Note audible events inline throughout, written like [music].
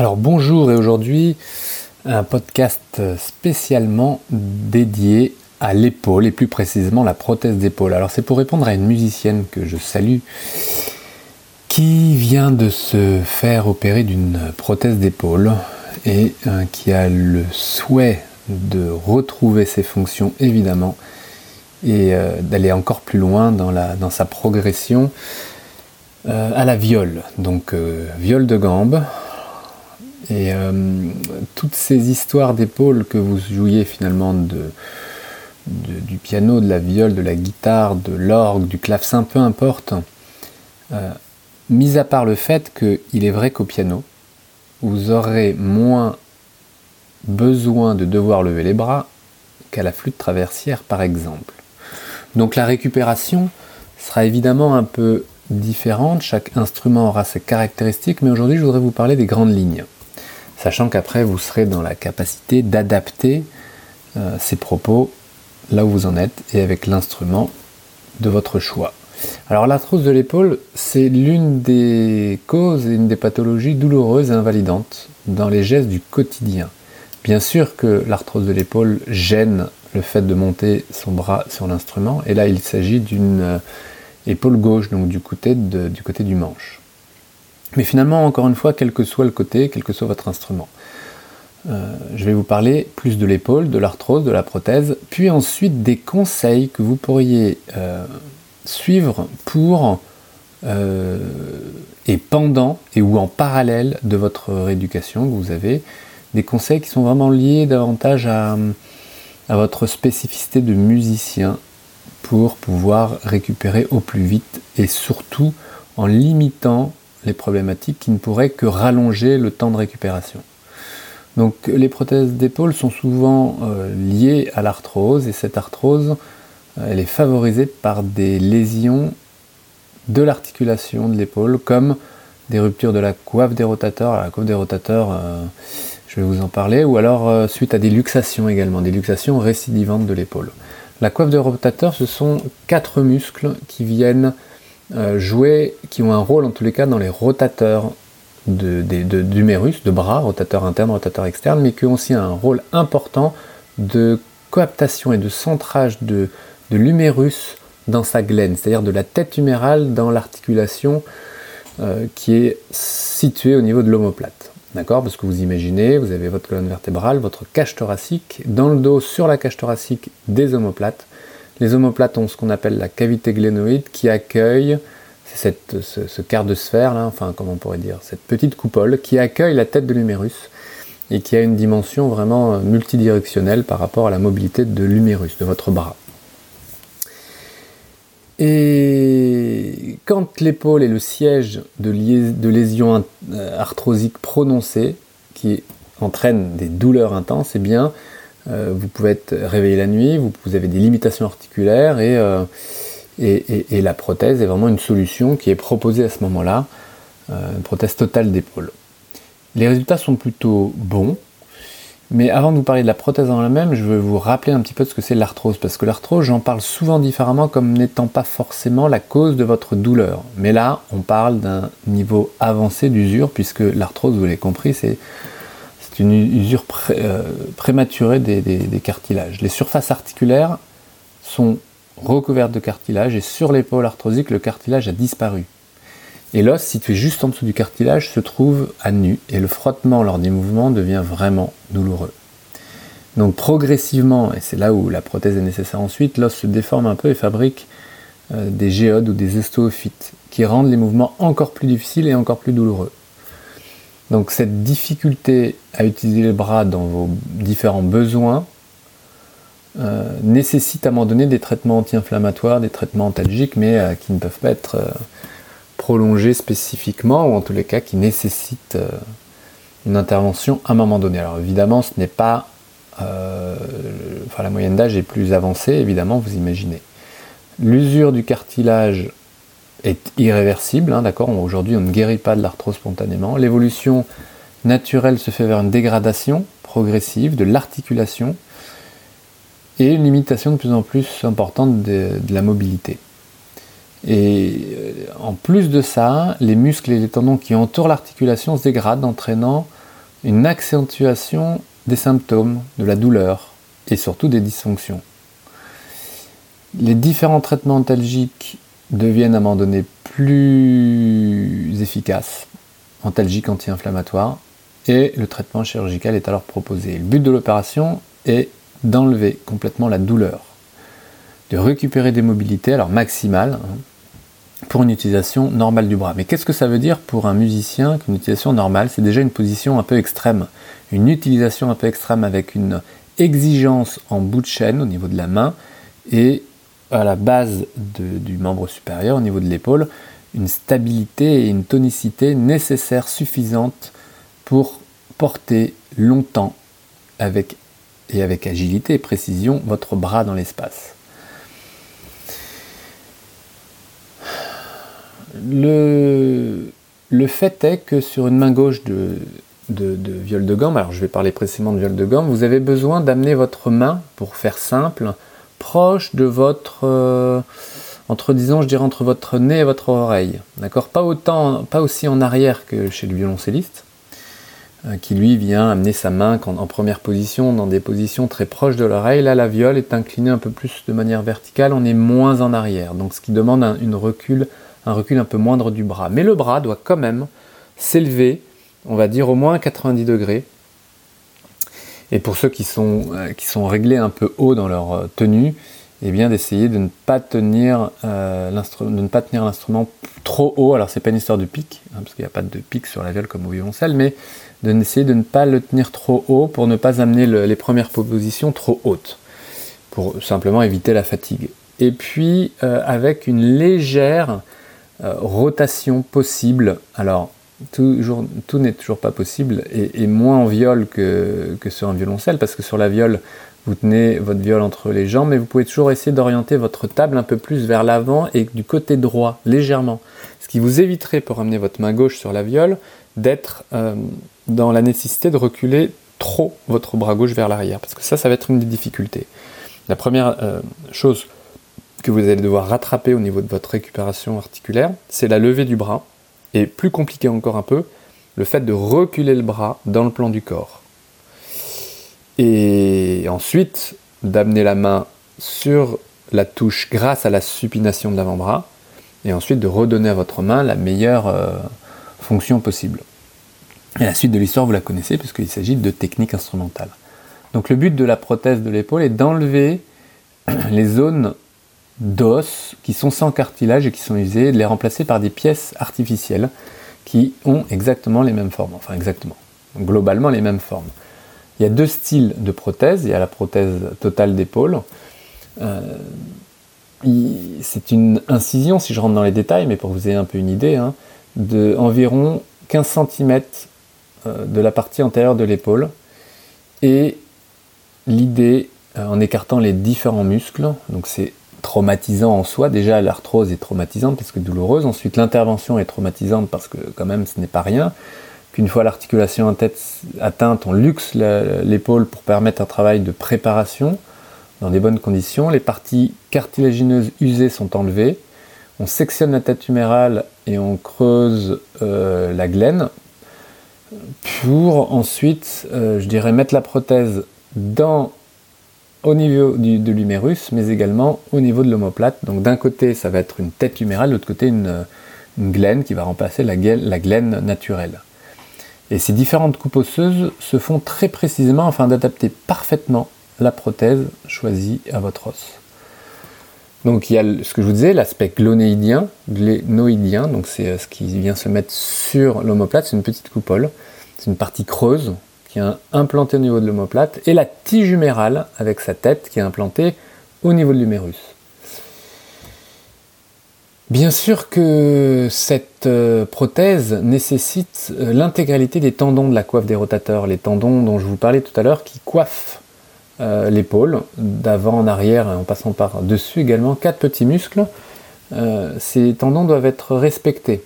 Alors bonjour et aujourd'hui un podcast spécialement dédié à l'épaule et plus précisément la prothèse d'épaule. Alors c'est pour répondre à une musicienne que je salue qui vient de se faire opérer d'une prothèse d'épaule et euh, qui a le souhait de retrouver ses fonctions évidemment et euh, d'aller encore plus loin dans, sa progression euh, à la viole. Donc viole de gambe, et euh, toutes ces histoires d'épaule que vous jouiez finalement du piano, de la viole, de la guitare, de l'orgue, du clavecin, peu importe, euh, mis à part le fait qu'il est vrai qu'au piano, vous aurez moins besoin de devoir lever les bras qu'à la flûte traversière par exemple. Donc la récupération sera évidemment un peu différente, chaque instrument aura ses caractéristiques, mais aujourd'hui je voudrais vous parler des grandes lignes sachant qu'après vous serez dans la capacité d'adapter euh, ces propos là où vous en êtes et avec l'instrument de votre choix. Alors l'arthrose de l'épaule, c'est l'une des causes et une des pathologies douloureuses et invalidantes dans les gestes du quotidien. Bien sûr que l'arthrose de l'épaule gêne le fait de monter son bras sur l'instrument, et là il s'agit d'une euh, épaule gauche, donc du côté, du côté du manche. Mais finalement, encore une fois, quel que soit le côté, quel que soit votre instrument. Euh, je vais vous parler plus de l'épaule, de l'arthrose, de la prothèse, puis ensuite des conseils que vous pourriez euh, suivre pour euh, et pendant et ou en parallèle de votre rééducation que vous avez, des conseils qui sont vraiment liés davantage à, à votre spécificité de musicien pour pouvoir récupérer au plus vite et surtout en limitant les problématiques qui ne pourraient que rallonger le temps de récupération. Donc les prothèses d'épaule sont souvent euh, liées à l'arthrose et cette arthrose, euh, elle est favorisée par des lésions de l'articulation de l'épaule comme des ruptures de la coiffe des rotateurs. la coiffe des rotateurs, euh, je vais vous en parler, ou alors suite à des luxations également, des luxations récidivantes de l'épaule. La coiffe des rotateurs, ce sont quatre muscles qui viennent jouer, qui ont un rôle en tous les cas dans les rotateurs de, d'humérus, de, bras, rotateurs internes, rotateurs externes, mais qui ont aussi un rôle important de coaptation et de centrage de, de l'humérus dans sa glène, c'est-à-dire de la tête humérale dans l'articulation euh, qui est située au niveau de l'omoplate. D'accord? Parce que vous imaginez, vous avez votre colonne vertébrale, votre cage thoracique, dans le dos, sur la cage thoracique, des omoplates. Les omoplates ont ce qu'on appelle la cavité glénoïde qui accueille cette, ce, quart de sphère, là, enfin comment on pourrait dire, cette petite coupole qui accueille la tête de l'humérus et qui a une dimension vraiment euh, multidirectionnelle par rapport à la mobilité de l'humérus, de votre bras. Et quand l'épaule est le siège de, lésions euh, arthrosiques prononcées, qui entraînent des douleurs intenses, eh bien, vous pouvez être réveillé la nuit, vous, avez des limitations articulaires euh, et, et, la prothèse est vraiment une solution qui est proposée à ce moment-là, euh, une prothèse totale d'épaule. Les résultats sont plutôt bons, mais avant de vous parler de la prothèse en elle-même, je veux vous rappeler un petit peu ce que c'est l'arthrose, parce que l'arthrose, j'en parle souvent différemment comme n'étant pas forcément la cause de votre douleur. Mais là, on parle d'un niveau avancé d'usure, puisque l'arthrose, vous l'avez compris, c'est une usure euh, prématurée des, cartilages. Les surfaces articulaires sont recouvertes de cartilage et sur l'épaule arthrosique, le cartilage a disparu. Et l'os, situé juste en dessous du cartilage, se trouve à nu et le frottement lors des mouvements devient vraiment douloureux. Donc progressivement, et c'est là où la prothèse est nécessaire ensuite, l'os se déforme un peu et fabrique euh, des géodes ou des ostéophytes qui rendent les mouvements encore plus difficiles et encore plus douloureux. Donc cette difficulté à utiliser les bras dans vos différents besoins euh, nécessite à un moment donné des traitements anti-inflammatoires, des traitements antalgiques, mais euh, qui ne peuvent pas être euh, prolongés spécifiquement, ou en tous les cas qui nécessitent une intervention à un moment donné. Alors évidemment, ce n'est pas... enfin la moyenne d'âge est plus avancée, évidemment, vous imaginez. L'usure du cartilage est irréversible, hein, d'accord Aujourd'hui, on ne guérit pas de l'arthrose spontanément. L'évolution naturelle se fait vers une dégradation progressive de l'articulation et une limitation de plus en plus importante de, la mobilité. Et euh, en plus de ça, les muscles et les tendons qui entourent l'articulation se dégradent, entraînant une accentuation des symptômes, de la douleur et surtout des dysfonctions. Les différents traitements antalgiques deviennent à un moment donné plus efficaces, antalgiques anti-inflammatoires, et le traitement chirurgical est alors proposé. Le but de l'opération est d'enlever complètement la douleur, de récupérer des mobilités, alors maximales, pour une utilisation normale du bras. Mais qu'est-ce que ça veut dire pour un musicien qu'une utilisation normale C'est déjà une position un peu extrême, une utilisation un peu extrême avec une exigence en bout de chaîne au niveau de la main et à la base du membre supérieur, au niveau de l'épaule, une stabilité et une tonicité nécessaires, suffisantes pour porter longtemps avec, et avec agilité et précision votre bras dans l'espace. Le, le fait est que sur une main gauche de, de, viol de gamme, alors je vais parler précisément de viol de gamme, vous avez besoin d'amener votre main, pour faire simple, proche de votre, euh, entre disons, je dirais entre votre nez et votre oreille, d'accord? Pas autant, pas aussi en arrière que chez le violoncelliste, euh, qui lui vient amener sa main en première position, dans des positions très proches de l'oreille. Là, la viole est inclinée un peu plus de manière verticale, on est moins en arrière, donc ce qui demande recul, un recul un peu moindre du bras. Mais le bras doit quand même s'élever on va dire au moins 90 degrés. Et pour ceux qui sont, euh, qui sont réglés un peu haut dans leur euh, tenue, eh bien d'essayer de ne pas tenir euh, l'instrument trop haut. Alors c'est pas une histoire de pic, hein, parce qu'il n'y a pas de pic sur la viole comme au violoncelle, mais d'essayer de, de ne pas le tenir trop haut pour ne pas amener les premières positions trop hautes, pour simplement éviter la fatigue. Et puis avec une légère rotation possible. Alors tout n'est toujours pas possible et, moins en viol que, sur un violoncelle parce que sur la viole vous tenez votre viole entre les jambes mais vous pouvez toujours essayer d'orienter votre table un peu plus vers l'avant et du côté droit légèrement. Ce qui vous éviterait pour amener votre main gauche sur la viole d'être euh, dans la nécessité de reculer trop votre bras gauche vers l'arrière parce que ça ça va être une des difficultés. La première euh, chose que vous allez devoir rattraper au niveau de votre récupération articulaire c'est la levée du bras et plus compliqué encore un peu, le fait de reculer le bras dans le plan du corps. Et ensuite, d'amener la main sur la touche grâce à la supination de l'avant-bras, et ensuite de redonner à votre main la meilleure euh, fonction possible. Et la suite de l'histoire, vous la connaissez, puisqu'il s'agit de techniques instrumentales. Donc le but de la prothèse de l'épaule est d'enlever [clears throat] les zones d'os qui sont sans cartilage et qui sont usés, de les remplacer par des pièces artificielles qui ont exactement les mêmes formes, enfin exactement, globalement les mêmes formes. Il y a deux styles de prothèses, il y a la prothèse totale d'épaule. Euh, c'est une incision, si je rentre dans les détails, mais pour vous ayez un peu une idée, hein, de environ 15 cm euh, de la partie antérieure de l'épaule. Et l'idée, euh, en écartant les différents muscles, donc c'est traumatisant en soi. Déjà, l'arthrose est traumatisante parce que douloureuse. Ensuite, l'intervention est traumatisante parce que quand même, ce n'est pas rien. Qu'une fois l'articulation atteinte, on luxe l'épaule pour permettre un travail de préparation dans des bonnes conditions. Les parties cartilagineuses usées sont enlevées. On sectionne la tête humérale et on creuse euh, la glène pour ensuite, euh, je dirais, mettre la prothèse dans au niveau de l'humérus, mais également au niveau de l'omoplate. Donc d'un côté, ça va être une tête humérale, de l'autre côté, une, une, glaine qui va remplacer la, la glaine naturelle. Et ces différentes coupes osseuses se font très précisément afin d'adapter parfaitement la prothèse choisie à votre os. Donc il y a ce que je vous disais, l'aspect glonéidien, glénoïdien, donc c'est euh, ce qui vient se mettre sur l'omoplate, c'est une petite coupole, c'est une partie creuse qui est implantée au niveau de l'omoplate, et la tige humérale avec sa tête qui est implantée au niveau de l'humérus. Bien sûr que cette euh, prothèse nécessite euh, l'intégralité des tendons de la coiffe des rotateurs, les tendons dont je vous parlais tout à l'heure qui coiffent euh, l'épaule, d'avant en arrière en passant par dessus également, quatre petits muscles. ces tendons doivent être respectés.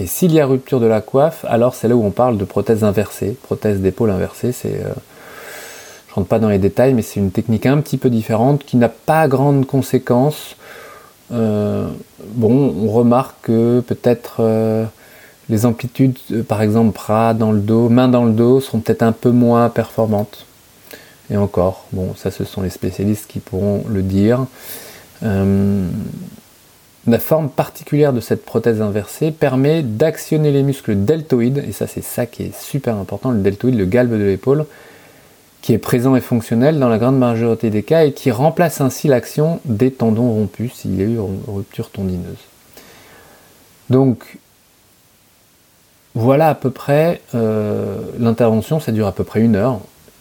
Et s'il y a rupture de la coiffe, alors c'est là où on parle de prothèse inversée, prothèse d'épaule inversée. C'est, euh, je rentre pas dans les détails, mais c'est une technique un petit peu différente qui n'a pas grande conséquence. Euh, bon, on remarque que peut-être euh, Les amplitudes, euh, par exemple, bras dans le dos, main dans le dos, seront peut-être un peu moins performantes. Et encore, bon, ça ce sont les spécialistes qui pourront le dire. La forme particulière de cette prothèse inversée permet d'actionner les muscles deltoïdes, et ça c'est ça qui est super important, le deltoïde, le galbe de l'épaule, qui est présent et fonctionnel dans la grande majorité des cas et qui remplace ainsi l'action des tendons rompus s'il y a eu rupture tondineuse. Donc voilà à peu près euh, l'intervention, ça dure à peu près une heure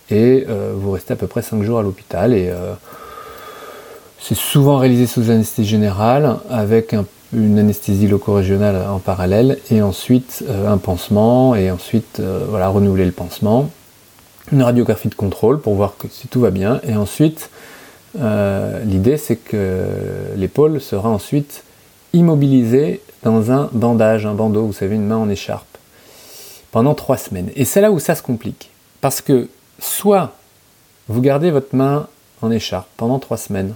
et euh, vous restez à peu près 5 jours à l'hôpital et euh, c'est souvent réalisé sous anesthésie générale avec une anesthésie loco-régionale en parallèle et ensuite un pansement et ensuite voilà renouveler le pansement une radiographie de contrôle pour voir que si tout va bien. Et ensuite, euh, l'idée c'est que l'épaule sera ensuite immobilisée dans un bandage, un bandeau, vous savez, une main en écharpe, pendant trois semaines. Et c'est là où ça se complique. Parce que soit vous gardez votre main en écharpe pendant trois semaines,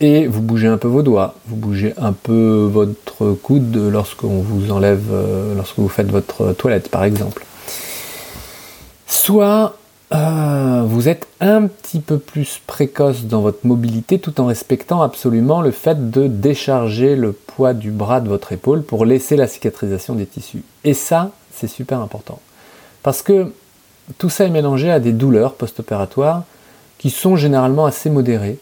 et vous bougez un peu vos doigts, vous bougez un peu votre coude lorsqu'on vous enlève, euh, lorsque vous faites votre toilette par exemple. Soit euh, vous êtes un petit peu plus précoce dans votre mobilité tout en respectant absolument le fait de décharger le poids du bras de votre épaule pour laisser la cicatrisation des tissus. Et ça, c'est super important. Parce que tout ça est mélangé à des douleurs post-opératoires qui sont généralement assez modérées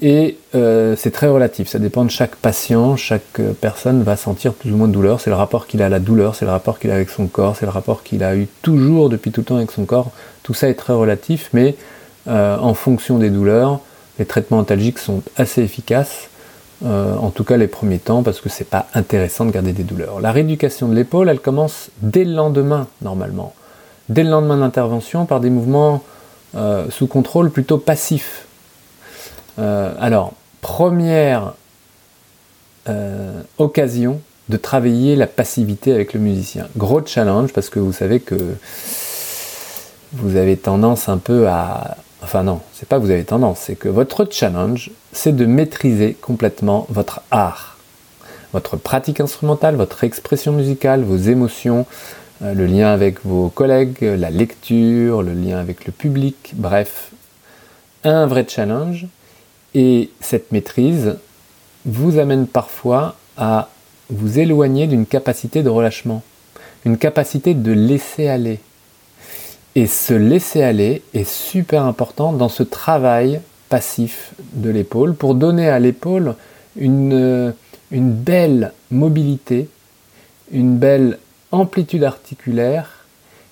et euh, c'est très relatif, ça dépend de chaque patient, chaque euh, personne va sentir plus ou moins de douleur, c'est le rapport qu'il a à la douleur, c'est le rapport qu'il a avec son corps, c'est le rapport qu'il a eu toujours depuis tout le temps avec son corps, tout ça est très relatif, mais euh, en fonction des douleurs, les traitements antalgiques sont assez efficaces, en tout cas les premiers temps, parce que c'est pas intéressant de garder des douleurs. La rééducation de l'épaule, elle commence dès le lendemain, normalement. Dès le lendemain d'intervention, par des mouvements sous contrôle plutôt passifs euh, alors, première euh, occasion de travailler la passivité avec le musicien. Gros challenge parce que vous savez que vous avez tendance un peu à... Enfin non, c'est pas que vous avez tendance, c'est que votre challenge, c'est de maîtriser complètement votre art. Votre pratique instrumentale, votre expression musicale, vos émotions, euh, le lien avec vos collègues, la lecture, le lien avec le public, bref, un vrai challenge et cette maîtrise vous amène parfois à vous éloigner d'une capacité de relâchement, une capacité de laisser aller. Et ce laisser aller est super important dans ce travail passif de l'épaule pour donner à l'épaule une, une belle mobilité, une belle amplitude articulaire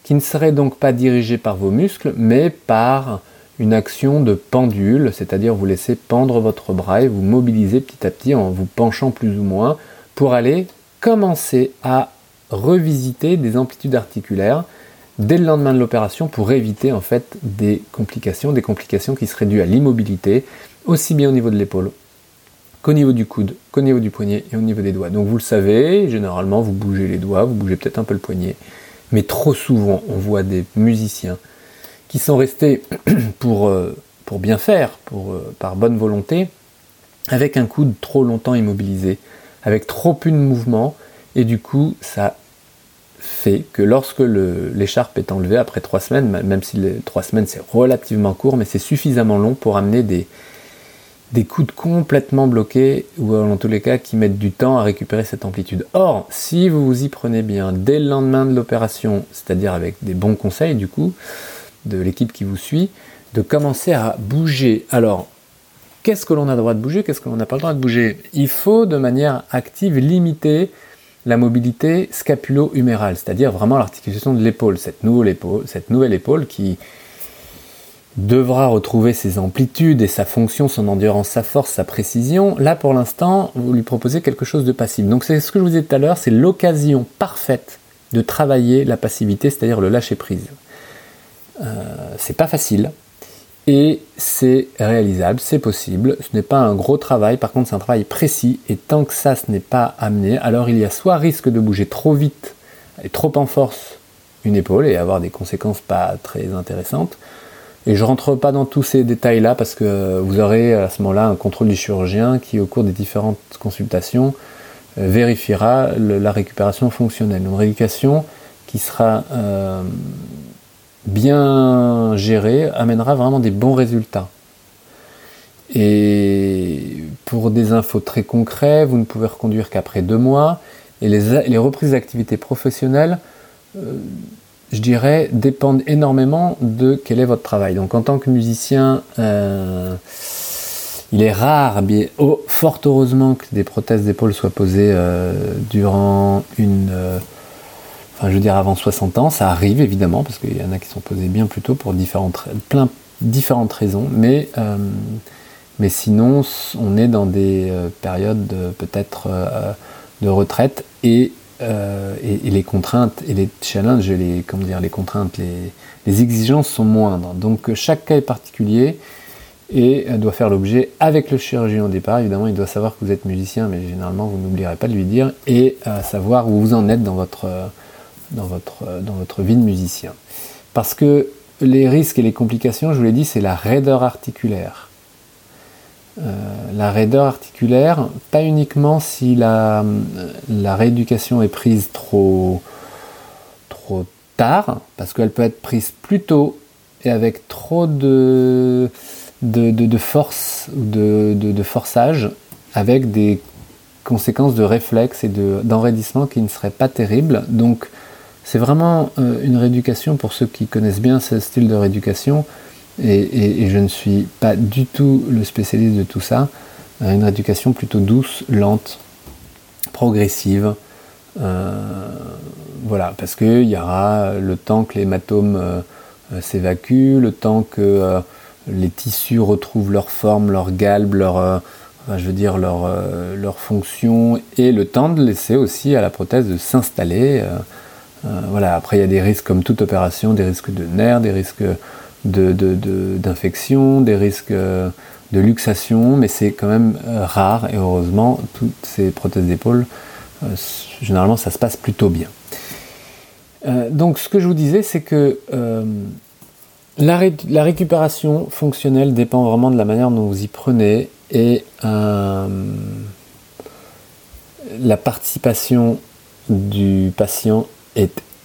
qui ne serait donc pas dirigée par vos muscles, mais par une action de pendule, c'est-à-dire vous laissez pendre votre bras et vous mobilisez petit à petit en vous penchant plus ou moins pour aller commencer à revisiter des amplitudes articulaires dès le lendemain de l'opération pour éviter en fait des complications, des complications qui seraient dues à l'immobilité, aussi bien au niveau de l'épaule qu'au niveau du coude, qu'au niveau du poignet et au niveau des doigts. Donc vous le savez, généralement vous bougez les doigts, vous bougez peut-être un peu le poignet, mais trop souvent on voit des musiciens qui sont restés [clears throat] pour, euh, pour bien faire, pour, euh, par bonne volonté, avec un coude trop longtemps immobilisé, avec trop peu de mouvement, et du coup ça fait que lorsque l'écharpe est enlevée après trois semaines, même si les trois semaines c'est relativement court, mais c'est suffisamment long pour amener des, des coudes complètement bloqués, ou en tous les cas qui mettent du temps à récupérer cette amplitude. Or, si vous vous y prenez bien dès le lendemain de l'opération, c'est-à-dire avec des bons conseils du coup, de l'équipe qui vous suit, de commencer à bouger. Alors, qu'est-ce que l'on a le droit de bouger, qu'est-ce que l'on n'a pas le droit de bouger? Il faut de manière active limiter la mobilité scapulo-humérale, c'est-à-dire vraiment l'articulation de l'épaule, cette nouvelle épaule, qui devra retrouver ses amplitudes et sa fonction, son endurance, sa force, sa précision. Là, pour l'instant, vous lui proposez quelque chose de passif. Donc, c'est ce que je vous disais tout à l'heure, c'est l'occasion parfaite de travailler la passivité, c'est-à-dire le lâcher prise. Euh, c'est pas facile et c'est réalisable, c'est possible. Ce n'est pas un gros travail, par contre c'est un travail précis et tant que ça ce n'est pas amené, alors il y a soit risque de bouger trop vite et trop en force une épaule et avoir des conséquences pas très intéressantes. Et je rentre pas dans tous ces détails-là parce que vous aurez à ce moment-là un contrôle du chirurgien qui, au cours des différentes consultations, vérifiera la récupération fonctionnelle. Une rééducation qui sera bien gérée amènera vraiment des bons résultats. Et pour des infos très concrètes, vous ne pouvez reconduire qu'après deux mois. Et les, reprises d'activité professionnelles, euh, je dirais, dépendent énormément de quel est votre travail. Donc en tant que musicien, euh, il est rare, oh, fort heureusement, que des prothèses d'épaule soient posées euh, durant une... enfin, je veux dire, avant 60 ans. Ça arrive, évidemment, parce qu'il y en a qui sont posées bien plus tôt pour différentes, plein, différentes raisons. Mais mais sinon, on est dans des euh, périodes peut-être euh, de retraite et, euh, et, les contraintes et les challenges, les, comment dire, les contraintes, les, exigences sont moindres. Donc chaque cas est particulier et doit faire l'objet avec le chirurgien au départ. Évidemment, il doit savoir que vous êtes musicien, mais généralement, vous n'oublierez pas de lui dire et savoir où vous en êtes dans votre, dans, votre, dans votre vie de musicien. Parce que les risques et les complications, je vous l'ai dit, c'est la raideur articulaire. Euh, la raideur articulaire, pas uniquement si la, rééducation est prise trop, trop tard, parce qu'elle peut être prise plus tôt et avec trop de, de, force, de, de, forçage, avec des conséquences de réflexe et d'enraidissement qui ne seraient pas terribles. Donc c'est vraiment euh, une rééducation pour ceux qui connaissent bien ce style de rééducation et, je ne suis pas du tout le spécialiste de tout ça. Euh, une éducation plutôt douce, lente, progressive. Euh, voilà, parce qu'il y aura le temps que l'hématome s'évacue, le temps que les tissus retrouvent leur forme, leur galbe, leur, je veux dire leur, fonction, et le temps de laisser aussi à la prothèse de s'installer. Voilà, après il y a des risques comme toute opération, des risques de nerfs, des risques d'infection, de, des risques euh, de luxation, mais c'est quand même euh, rare et heureusement, toutes ces prothèses d'épaule, euh, généralement ça se passe plutôt bien. donc ce que je vous disais, c'est que la, récupération fonctionnelle dépend vraiment de la manière dont vous y prenez et la participation du patient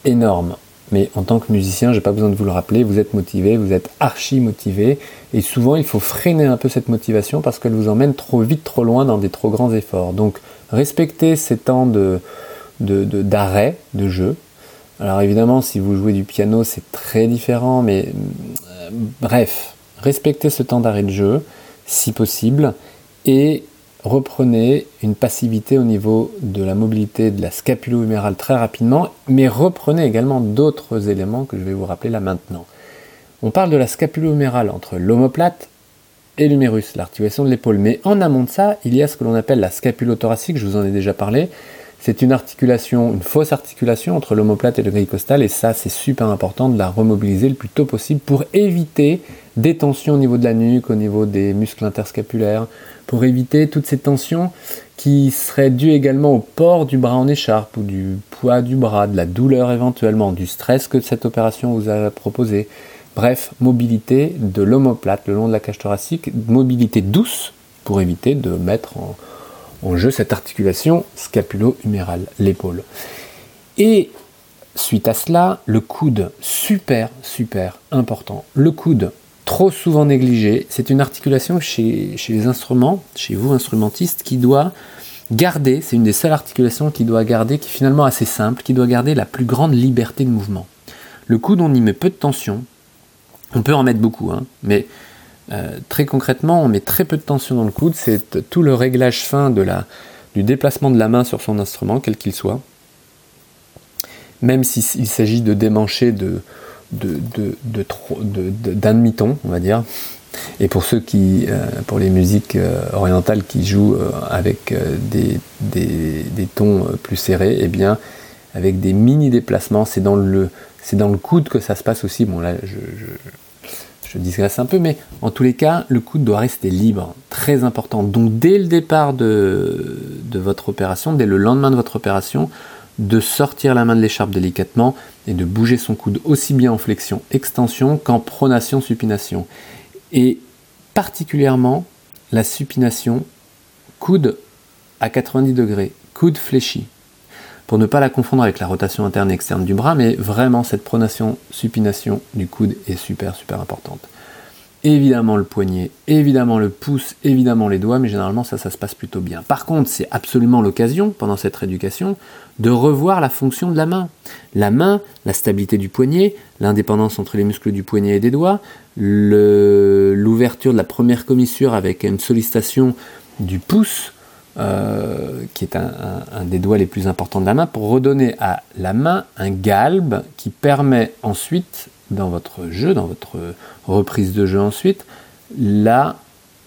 énorme mais en tant que musicien, j'ai pas besoin de vous le rappeler, vous êtes motivé, vous êtes archi motivé, et souvent il faut freiner un peu cette motivation parce qu'elle vous emmène trop vite, trop loin dans des trop grands efforts. Donc respectez ces temps de, d'arrêt de, jeu. Alors évidemment, si vous jouez du piano, c'est très différent, mais euh, bref, respectez ce temps d'arrêt de jeu, si possible, et reprenez une passivité au niveau de la mobilité de la scapulo-humérale très rapidement, mais reprenez également d'autres éléments que je vais vous rappeler là maintenant. On parle de la scapulo-humérale entre l'omoplate et l'humérus, l'articulation de l'épaule. Mais en amont de ça, il y a ce que l'on appelle la scapulo-thoracique, je vous en ai déjà parlé. C'est une articulation, une fausse articulation entre l'omoplate et le grille costal, et ça, c'est super important de la remobiliser le plus tôt possible pour éviter des tensions au niveau de la nuque, au niveau des muscles interscapulaires, pour éviter toutes ces tensions qui seraient dues également au port du bras en écharpe ou du poids du bras, de la douleur éventuellement, du stress que cette opération vous a proposé. Bref, mobilité de l'omoplate le long de la cage thoracique, mobilité douce pour éviter de mettre en, jeu cette articulation scapulo-humérale, l'épaule. Et suite à cela, le coude, super, super important. Le coude, trop souvent négligé. C'est une articulation chez, chez, les instruments, chez vous instrumentistes, qui doit garder, c'est une des seules articulations qui doit garder, qui est finalement assez simple, qui doit garder la plus grande liberté de mouvement. Le coude, on y met peu de tension. On peut en mettre beaucoup, hein, mais euh, très concrètement, on met très peu de tension dans le coude. C'est tout le réglage fin de la, du déplacement de la main sur son instrument, quel qu'il soit. Même s'il s'agit de démancher de, de, d'un demi-ton, on va dire. Et pour ceux qui, euh, pour les musiques euh, orientales qui jouent avec des, tons plus serrés, eh bien, avec des mini déplacements, c'est dans le, dans le coude que ça se passe aussi. Bon là, je, je digresse un peu, mais en tous les cas, le coude doit rester libre, très important. Donc dès le départ de, de votre opération, dès le lendemain de votre opération, de sortir la main de l'écharpe délicatement et de bouger son coude aussi bien en flexion extension qu'en pronation supination. Et particulièrement la supination coude à 90 degrés, coude fléchi. Pour ne pas la confondre avec la rotation interne et externe du bras, mais vraiment cette pronation, supination du coude est super super importante évidemment le poignet, évidemment le pouce, évidemment les doigts, mais généralement ça, ça se passe plutôt bien. Par contre, c'est absolument l'occasion, pendant cette rééducation, de revoir la fonction de la main. La main, la stabilité du poignet, l'indépendance entre les muscles du poignet et des doigts, l'ouverture de la première commissure avec une sollicitation du pouce, euh, qui est un, un, des doigts les plus importants de la main, pour redonner à la main un galbe qui permet ensuite dans votre jeu, dans votre reprise de jeu ensuite, la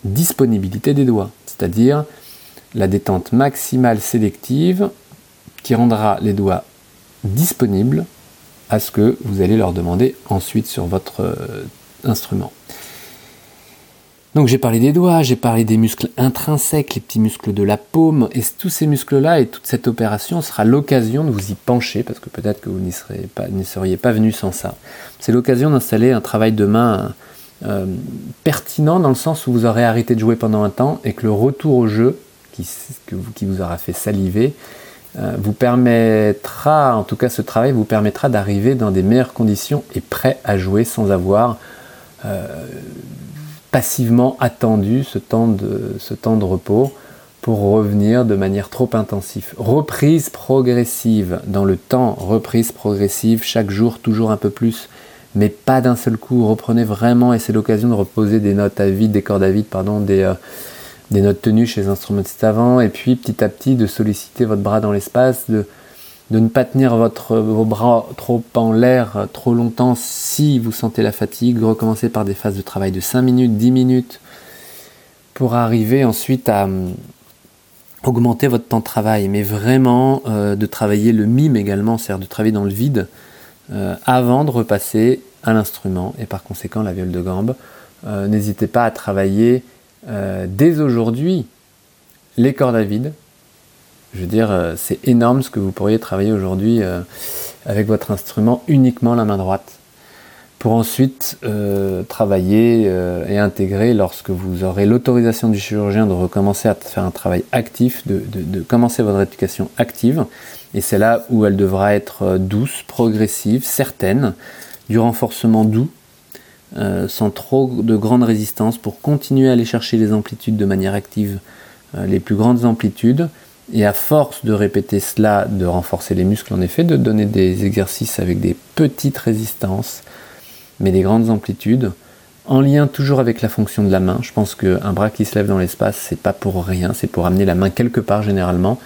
disponibilité des doigts, c'est-à-dire la détente maximale sélective qui rendra les doigts disponibles à ce que vous allez leur demander ensuite sur votre euh, instrument. Donc j'ai parlé des doigts, j'ai parlé des muscles intrinsèques, les petits muscles de la paume, et tous ces muscles-là et toute cette opération sera l'occasion de vous y pencher, parce que peut-être que vous n'y seriez pas venu sans ça. C'est l'occasion d'installer un travail de main euh, pertinent dans le sens où vous aurez arrêté de jouer pendant un temps et que le retour au jeu, qui, qui vous aura fait saliver, euh, vous permettra, en tout cas ce travail vous permettra d'arriver dans des meilleures conditions et prêt à jouer sans avoir... Euh, passivement attendu ce temps de, repos pour revenir de manière trop intensive. Reprise progressive dans le temps, reprise progressive chaque jour, toujours un peu plus, mais pas d'un seul coup. Reprenez vraiment et c'est l'occasion de reposer des notes à vide, des cordes à vide, pardon, des, euh, notes tenues chez les instrumentistes avant, et puis petit à petit de solliciter votre bras dans l'espace, de ne pas tenir vos bras trop en l'air trop longtemps si vous sentez la fatigue. Recommencez par des phases de travail de 5 minutes, 10 minutes, pour arriver ensuite à hum, augmenter votre temps de travail. Mais vraiment euh, de travailler le mime également, c'est-à-dire de travailler dans le vide euh, avant de repasser à l'instrument et par conséquent la viole de gambe. Euh, n'hésitez pas à travailler dès aujourd'hui les cordes à vide, je veux dire, euh, c'est énorme ce que vous pourriez travailler aujourd'hui euh, avec votre instrument uniquement la main droite, pour ensuite euh, travailler et intégrer lorsque vous aurez l'autorisation du chirurgien de recommencer à faire un travail actif, de, commencer votre éducation active. Et c'est là où elle devra être douce, progressive, certaine, du renforcement doux, sans trop de grande résistance, pour continuer à aller chercher les amplitudes de manière active, les plus grandes amplitudes, et à force de répéter cela, de renforcer les muscles en effet, de donner des exercices avec des petites résistances, mais des grandes amplitudes, en lien toujours avec la fonction de la main. Je pense qu'un bras qui se lève dans l'espace, c'est pas pour rien, c'est pour amener la main quelque part généralement,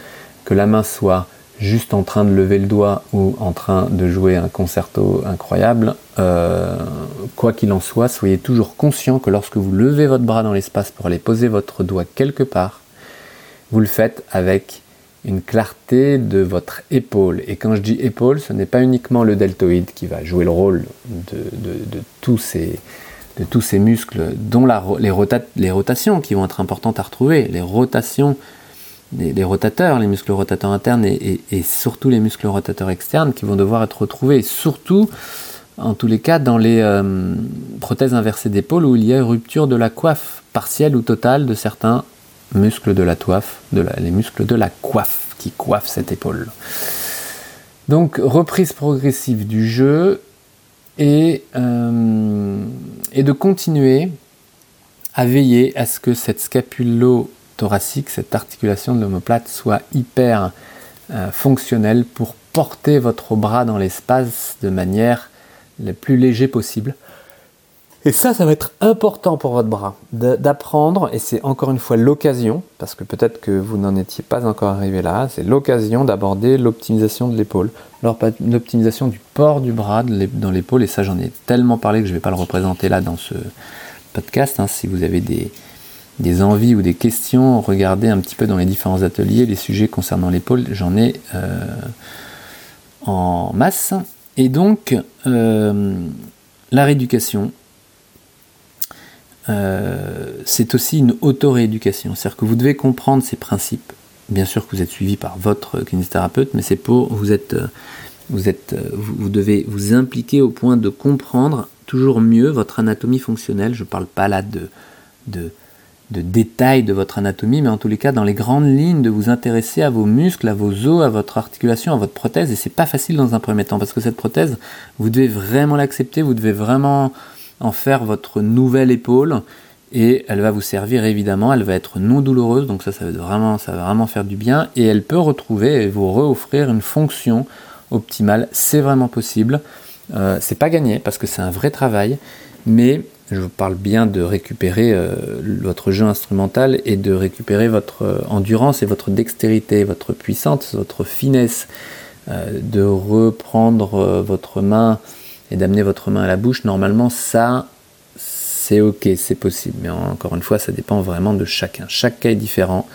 que la main soit juste en train de lever le doigt ou en train de jouer un concerto incroyable, euh, quoi qu'il en soit, soyez toujours conscient que lorsque vous levez votre bras dans l'espace pour aller poser votre doigt quelque part, vous le faites avec une clarté de votre épaule. Et quand je dis épaule, ce n'est pas uniquement le deltoïde qui va jouer le rôle de, tous, ces, de tous ces muscles, dont les, rotations qui vont être importantes à retrouver, les rotations, les, rotateurs, les muscles rotateurs internes et, surtout les muscles rotateurs externes qui vont devoir être retrouvés, surtout en tous les cas dans les euh, prothèses inversées d'épaule où il y a rupture de la coiffe partielle ou totale de certains muscles de la toiffe, les muscles de la coiffe qui coiffent cette épaule. Donc reprise progressive du jeu et, euh, et de continuer à veiller à ce que cette scapulo-thoracique, cette articulation de l'omoplate soit hyper euh, fonctionnelle pour porter votre bras dans l'espace de manière la plus léger possible et ça, ça va être important pour votre bras, d'apprendre, et c'est encore une fois l'occasion, parce que peut-être que vous n'en étiez pas encore arrivé là, c'est l'occasion d'aborder l'optimisation de l'épaule, l'optimisation du port du bras dans l'épaule, et ça j'en ai tellement parlé que je ne vais pas le représenter là dans ce podcast. Hein. Si vous avez des, envies ou des questions, regardez un petit peu dans les différents ateliers les sujets concernant l'épaule, j'en ai euh, en masse. Et donc, euh, la rééducation, euh, c'est aussi une auto-rééducation. C'est-à-dire que vous devez comprendre ces principes. Bien sûr que vous êtes suivi par votre kinésithérapeute, mais c'est pour vous êtes, euh, vous êtes, euh, vous, devez vous impliquer au point de comprendre toujours mieux votre anatomie fonctionnelle. Je ne parle pas là de, de de détails de votre anatomie, mais en tous les cas, dans les grandes lignes, de vous intéresser à vos muscles, à vos os, à votre articulation, à votre prothèse. Et c'est pas facile dans un premier temps, parce que cette prothèse, vous devez vraiment l'accepter, vous devez vraiment en faire votre nouvelle épaule. Et elle va vous servir évidemment, elle va être non douloureuse, donc ça, ça va vraiment, ça va vraiment faire du bien. Et elle peut retrouver et vous reoffrir une fonction optimale. C'est vraiment possible. Euh, c'est pas gagné parce que c'est un vrai travail, mais je vous parle bien de récupérer euh, votre jeu instrumental et de récupérer votre euh, endurance et votre dextérité, votre puissance, votre finesse, de reprendre votre main et d'amener votre main à la bouche. Normalement, ça, c'est ok, c'est possible. Mais encore une fois, ça dépend vraiment de chacun. Chaque cas est différent.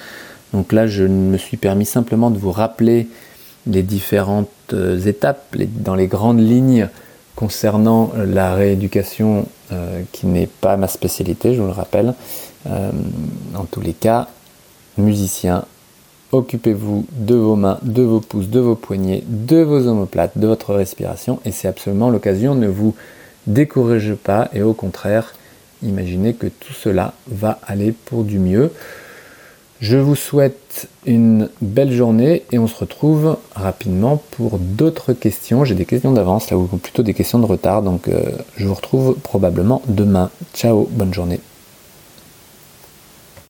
Donc là, je me suis permis simplement de vous rappeler les différentes étapes dans les grandes lignes concernant la rééducation euh, qui n'est pas ma spécialité, je vous le rappelle. Euh, en tous les cas, musicien, occupez-vous de vos mains, de vos pouces, de vos poignets, de vos omoplates, de votre respiration, et c'est absolument l'occasion. Ne vous découragez pas, et au contraire, imaginez que tout cela va aller pour du mieux. Je vous souhaite une belle journée et on se retrouve rapidement pour d'autres questions. J'ai des questions d'avance là ou plutôt des questions de retard, donc euh, je vous retrouve probablement demain. Ciao, bonne journée.